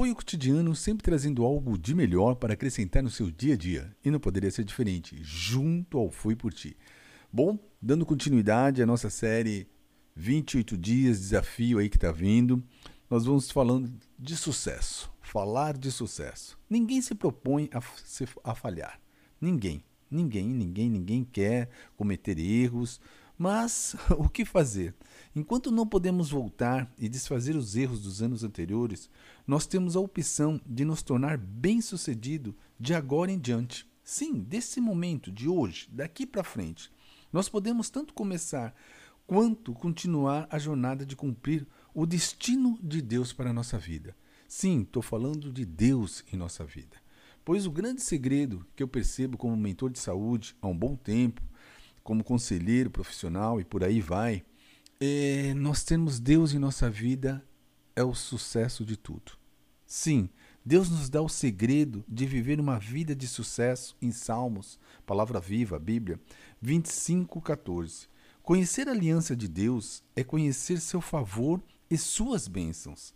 apoio cotidiano, sempre trazendo algo de melhor para acrescentar no seu dia a dia. E não poderia ser diferente, junto ao Fui Por Ti. Bom, dando continuidade à nossa série 28 Dias Desafio aí que está vindo, nós vamos falando de sucesso. Falar de sucesso. Ninguém se propõe a, a falhar. Ninguém. Ninguém, ninguém, ninguém quer cometer erros. Mas o que fazer? Enquanto não podemos voltar e desfazer os erros dos anos anteriores, nós temos a opção de nos tornar bem-sucedido de agora em diante. Sim, desse momento, de hoje, daqui para frente. Nós podemos tanto começar quanto continuar a jornada de cumprir o destino de Deus para a nossa vida. Sim, estou falando de Deus em nossa vida. Pois o grande segredo que eu percebo como mentor de saúde há um bom tempo, como conselheiro profissional e por aí vai, é, nós temos Deus em nossa vida é o sucesso de tudo. Sim, Deus nos dá o segredo de viver uma vida de sucesso em Salmos, palavra viva, Bíblia, 25, 14. Conhecer a aliança de Deus é conhecer seu favor e suas bênçãos.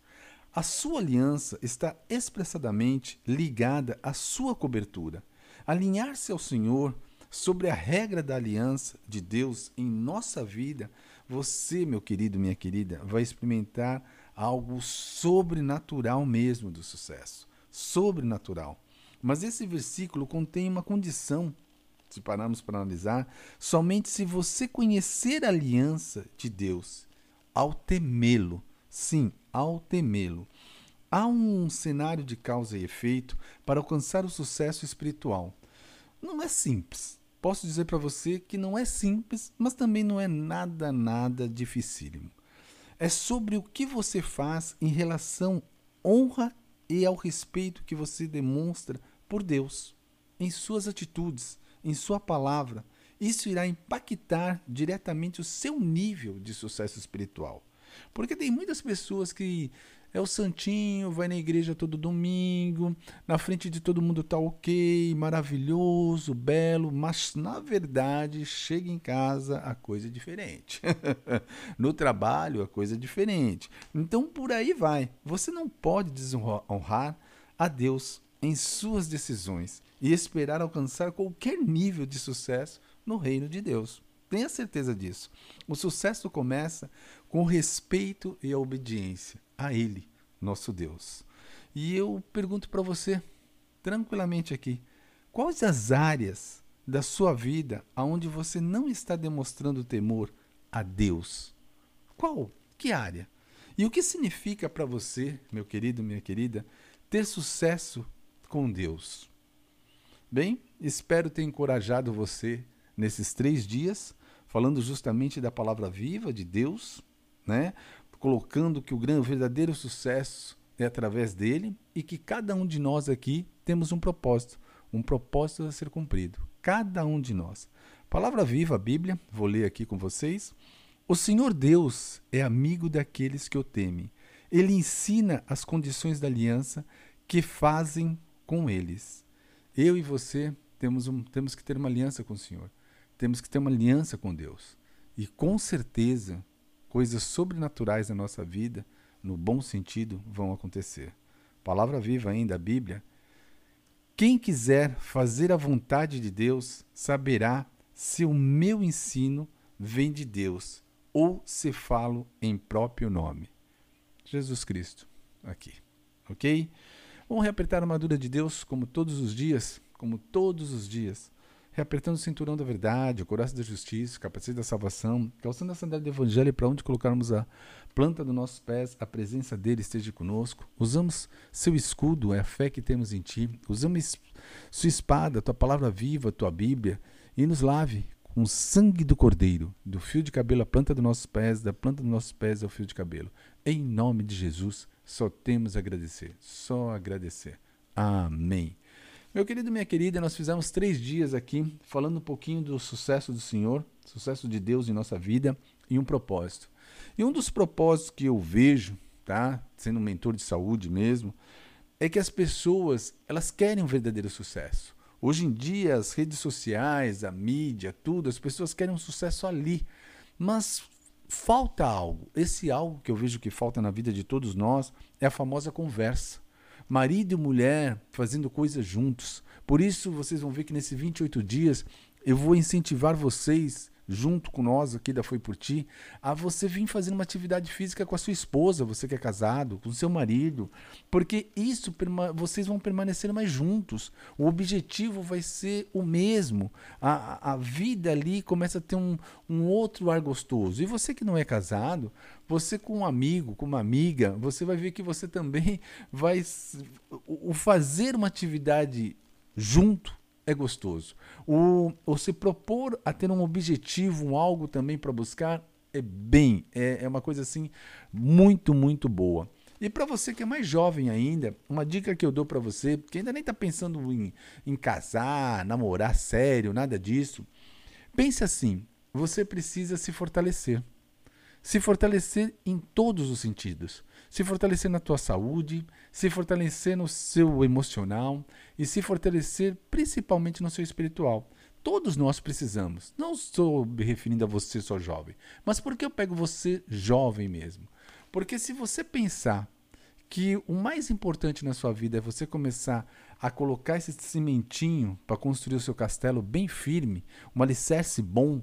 A sua aliança está expressadamente ligada à sua cobertura. Alinhar-se ao Senhor sobre a regra da aliança de Deus em nossa vida você, meu querido, minha querida, vai experimentar algo sobrenatural mesmo do sucesso. Sobrenatural. Mas esse versículo contém uma condição, se pararmos para analisar, somente se você conhecer a aliança de Deus, ao temê-lo. Sim, ao temê-lo. Há um cenário de causa e efeito para alcançar o sucesso espiritual. Não é simples, posso dizer para você que não é simples, mas também não é nada, nada dificílimo. É sobre o que você faz em relação honra e ao respeito que você demonstra por Deus, em suas atitudes, em sua palavra. Isso irá impactar diretamente o seu nível de sucesso espiritual. Porque tem muitas pessoas que é o santinho, vai na igreja todo domingo, na frente de todo mundo tá ok, maravilhoso, belo, mas na verdade chega em casa a coisa é diferente. no trabalho a coisa é diferente. Então por aí vai. Você não pode desonrar a Deus em suas decisões e esperar alcançar qualquer nível de sucesso no reino de Deus. Tenha certeza disso. O sucesso começa com respeito e a obediência a Ele, nosso Deus. E eu pergunto para você, tranquilamente aqui, quais as áreas da sua vida aonde você não está demonstrando temor a Deus? Qual? Que área? E o que significa para você, meu querido, minha querida, ter sucesso com Deus? Bem, espero ter encorajado você nesses três dias, falando justamente da palavra viva de Deus, né? colocando que o grande, verdadeiro sucesso é através dele e que cada um de nós aqui temos um propósito, um propósito a ser cumprido. Cada um de nós. Palavra viva, a Bíblia, vou ler aqui com vocês. O Senhor Deus é amigo daqueles que o temem. Ele ensina as condições da aliança que fazem com eles. Eu e você temos, um, temos que ter uma aliança com o Senhor. Temos que ter uma aliança com Deus. E com certeza coisas sobrenaturais na nossa vida, no bom sentido, vão acontecer. Palavra viva ainda, a Bíblia. Quem quiser fazer a vontade de Deus saberá se o meu ensino vem de Deus ou se falo em próprio nome. Jesus Cristo, aqui. Ok? Vamos reapertar a armadura de Deus como todos os dias, como todos os dias reapertando o cinturão da verdade, o coração da justiça, o capacete da salvação, calçando a sandália do evangelho para onde colocarmos a planta dos nossos pés, a presença dele esteja conosco. Usamos seu escudo, é a fé que temos em ti. Usamos sua espada, tua palavra viva, tua Bíblia, e nos lave com o sangue do cordeiro, do fio de cabelo à planta dos nossos pés, da planta dos nossos pés ao fio de cabelo. Em nome de Jesus, só temos a agradecer, só agradecer. Amém. Meu querido, minha querida, nós fizemos três dias aqui falando um pouquinho do sucesso do Senhor, sucesso de Deus em nossa vida e um propósito. E um dos propósitos que eu vejo, tá, sendo um mentor de saúde mesmo, é que as pessoas elas querem um verdadeiro sucesso. Hoje em dia, as redes sociais, a mídia, tudo, as pessoas querem um sucesso ali. Mas falta algo. Esse algo que eu vejo que falta na vida de todos nós é a famosa conversa. Marido e mulher fazendo coisas juntos. Por isso, vocês vão ver que nesses 28 dias eu vou incentivar vocês junto com nós aqui da Foi Por Ti, a você vir fazer uma atividade física com a sua esposa, você que é casado, com o seu marido, porque isso vocês vão permanecer mais juntos. O objetivo vai ser o mesmo. A, a vida ali começa a ter um, um outro ar gostoso. E você que não é casado, você com um amigo, com uma amiga, você vai ver que você também vai o fazer uma atividade junto é gostoso. O, o se propor a ter um objetivo, um algo também para buscar, é bem, é, é uma coisa assim muito, muito boa. E para você que é mais jovem ainda, uma dica que eu dou para você, que ainda nem está pensando em, em casar, namorar sério, nada disso, pense assim: você precisa se fortalecer. Se fortalecer em todos os sentidos se fortalecer na tua saúde, se fortalecer no seu emocional e se fortalecer principalmente no seu espiritual. Todos nós precisamos. Não estou me referindo a você só jovem, mas por que eu pego você jovem mesmo? Porque se você pensar que o mais importante na sua vida é você começar a colocar esse cimentinho para construir o seu castelo bem firme, um alicerce bom,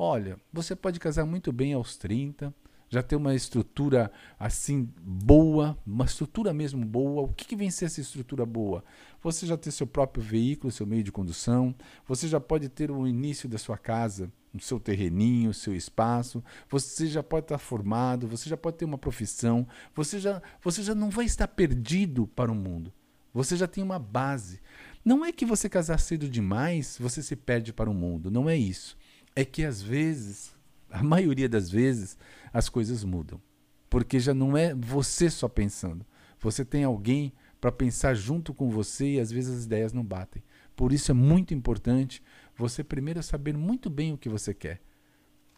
olha, você pode casar muito bem aos 30, já ter uma estrutura assim boa, uma estrutura mesmo boa. O que, que vem ser essa estrutura boa? Você já ter seu próprio veículo, seu meio de condução, você já pode ter o início da sua casa, o seu terreninho, o seu espaço, você já pode estar formado, você já pode ter uma profissão, você já, você já não vai estar perdido para o mundo. Você já tem uma base. Não é que você casar cedo demais, você se perde para o mundo. Não é isso. É que às vezes, a maioria das vezes, as coisas mudam. Porque já não é você só pensando. Você tem alguém para pensar junto com você e às vezes as ideias não batem. Por isso é muito importante você primeiro saber muito bem o que você quer.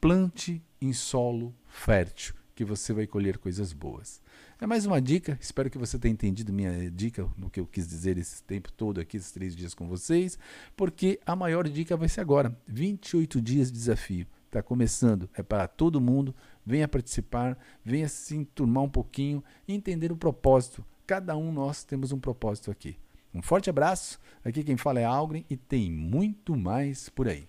Plante em solo fértil, que você vai colher coisas boas. É mais uma dica, espero que você tenha entendido minha dica, no que eu quis dizer esse tempo todo aqui, esses três dias com vocês, porque a maior dica vai ser agora: 28 dias de desafio. Está começando, é para todo mundo. Venha participar, venha se enturmar um pouquinho e entender o propósito. Cada um nós temos um propósito aqui. Um forte abraço. Aqui quem fala é Algren e tem muito mais por aí.